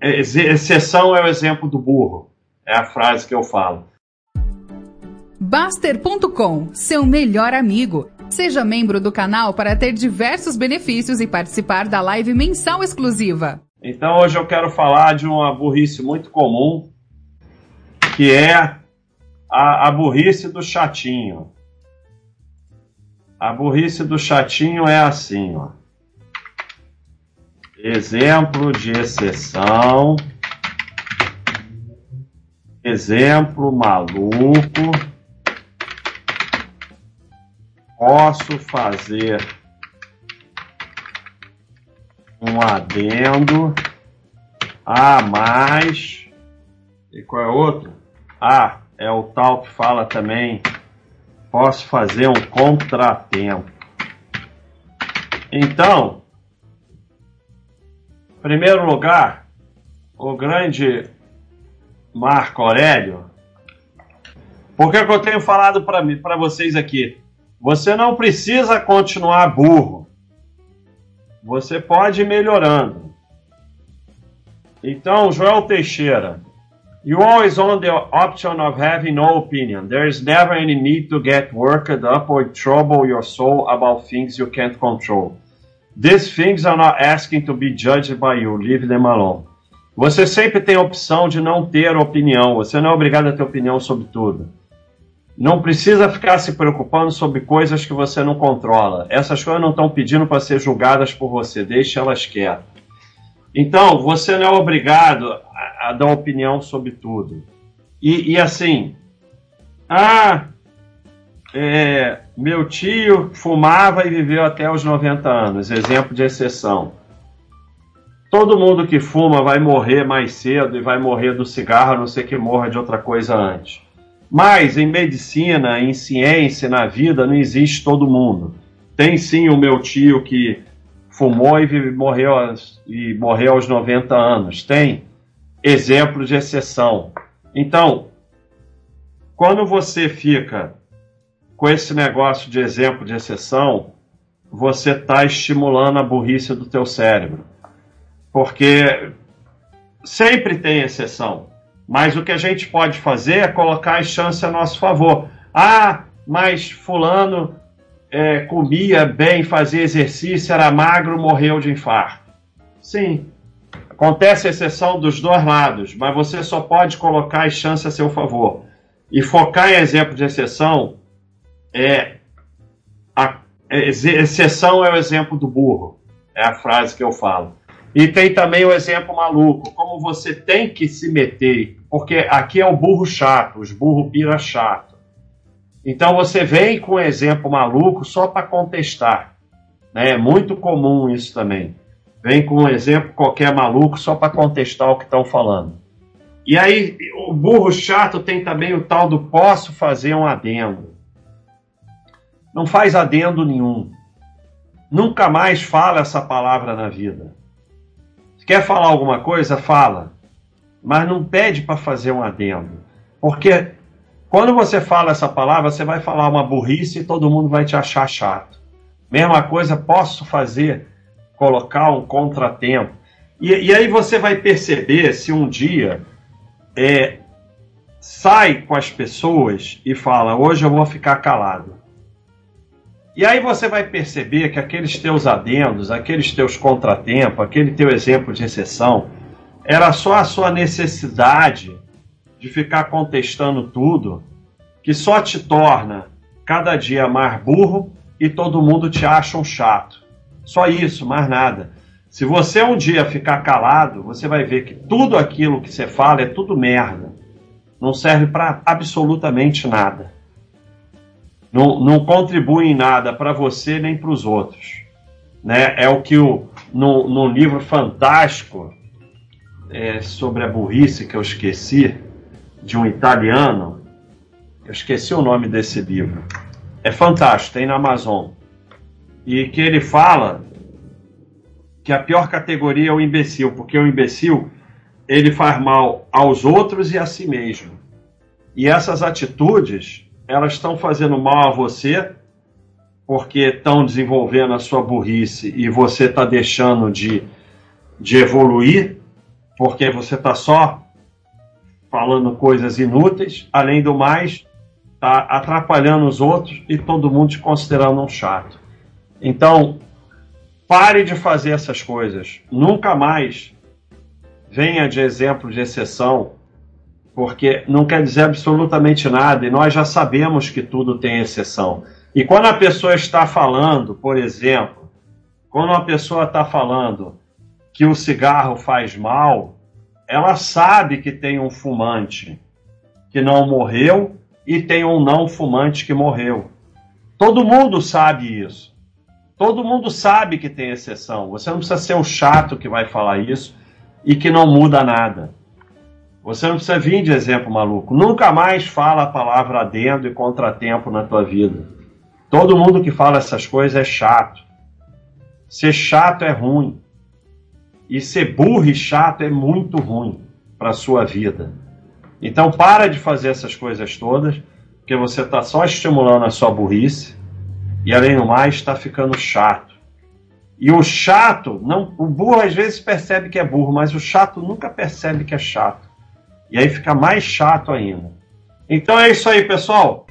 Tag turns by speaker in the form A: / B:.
A: exceção é o exemplo do burro. É a frase que eu falo.
B: Baster.com, seu melhor amigo. Seja membro do canal para ter diversos benefícios e participar da live mensal exclusiva.
A: Então hoje eu quero falar de uma burrice muito comum, que é a, a burrice do chatinho. A burrice do chatinho é assim, ó. Exemplo de exceção. Exemplo maluco. Posso fazer um adendo a mais. E qual é outro? Ah, é o tal que fala também. Posso fazer um contratempo. Então, primeiro lugar, o grande Marco Aurélio. Por que, que eu tenho falado para vocês aqui? Você não precisa continuar burro. Você pode ir melhorando. Então, Joel Teixeira. You always own the option of having no opinion. There is never any need to get worked up or trouble your soul about things you can't control. These things are not asking to be judged by you. Leave them alone. Você sempre tem a opção de não ter opinião. Você não é obrigado a ter opinião sobre tudo. Não precisa ficar se preocupando sobre coisas que você não controla. Essas coisas não estão pedindo para ser julgadas por você. Deixe elas quietas. Então, você não é obrigado a, a dar opinião sobre tudo. E, e assim, ah, é, meu tio fumava e viveu até os 90 anos, exemplo de exceção. Todo mundo que fuma vai morrer mais cedo e vai morrer do cigarro, a não ser que morra de outra coisa antes. Mas em medicina, em ciência, na vida, não existe todo mundo. Tem sim o meu tio que fumou e morreu, e morreu aos 90 anos. Tem exemplos de exceção. Então, quando você fica com esse negócio de exemplo de exceção, você está estimulando a burrice do teu cérebro. Porque sempre tem exceção. Mas o que a gente pode fazer é colocar as chances a nosso favor. Ah, mas fulano é, comia bem, fazia exercício, era magro, morreu de infarto. Sim, acontece exceção dos dois lados, mas você só pode colocar as chances a seu favor. E focar em exemplo de exceção é a exceção é o exemplo do burro. É a frase que eu falo. E tem também o exemplo maluco, como você tem que se meter, porque aqui é o burro chato, os burro pira chato. Então você vem com um exemplo maluco só para contestar. Né? É muito comum isso também. Vem com um exemplo qualquer maluco só para contestar o que estão falando. E aí, o burro chato tem também o tal do posso fazer um adendo não faz adendo nenhum. Nunca mais fala essa palavra na vida. Se quer falar alguma coisa, fala. Mas não pede para fazer um adendo. Porque quando você fala essa palavra, você vai falar uma burrice e todo mundo vai te achar chato. Mesma coisa, posso fazer, colocar um contratempo. E, e aí você vai perceber se um dia é, sai com as pessoas e fala: hoje eu vou ficar calado. E aí você vai perceber que aqueles teus adendos, aqueles teus contratempos, aquele teu exemplo de exceção, era só a sua necessidade de ficar contestando tudo, que só te torna cada dia mais burro e todo mundo te acha um chato. Só isso, mais nada. Se você um dia ficar calado, você vai ver que tudo aquilo que você fala é tudo merda. Não serve para absolutamente nada não, não contribui em nada para você nem para os outros. Né? É o que o, no, no livro fantástico é, sobre a burrice que eu esqueci, de um italiano, eu esqueci o nome desse livro. É fantástico, tem na Amazon. E que ele fala que a pior categoria é o imbecil, porque o imbecil ele faz mal aos outros e a si mesmo. E essas atitudes elas estão fazendo mal a você porque estão desenvolvendo a sua burrice e você está deixando de, de evoluir, porque você está só falando coisas inúteis, além do mais, está atrapalhando os outros e todo mundo te considerando um chato. Então, pare de fazer essas coisas. Nunca mais venha de exemplo de exceção, porque não quer dizer absolutamente nada e nós já sabemos que tudo tem exceção. E quando a pessoa está falando, por exemplo, quando uma pessoa está falando que o cigarro faz mal, ela sabe que tem um fumante que não morreu e tem um não fumante que morreu. Todo mundo sabe isso. Todo mundo sabe que tem exceção. Você não precisa ser o chato que vai falar isso e que não muda nada. Você não precisa vir de exemplo maluco. Nunca mais fala a palavra adendo e contratempo na tua vida. Todo mundo que fala essas coisas é chato. Ser chato é ruim. E ser burro e chato é muito ruim para a sua vida. Então para de fazer essas coisas todas, porque você está só estimulando a sua burrice e além do mais está ficando chato. E o chato, não, o burro às vezes percebe que é burro, mas o chato nunca percebe que é chato. E aí fica mais chato ainda. Então é isso aí, pessoal.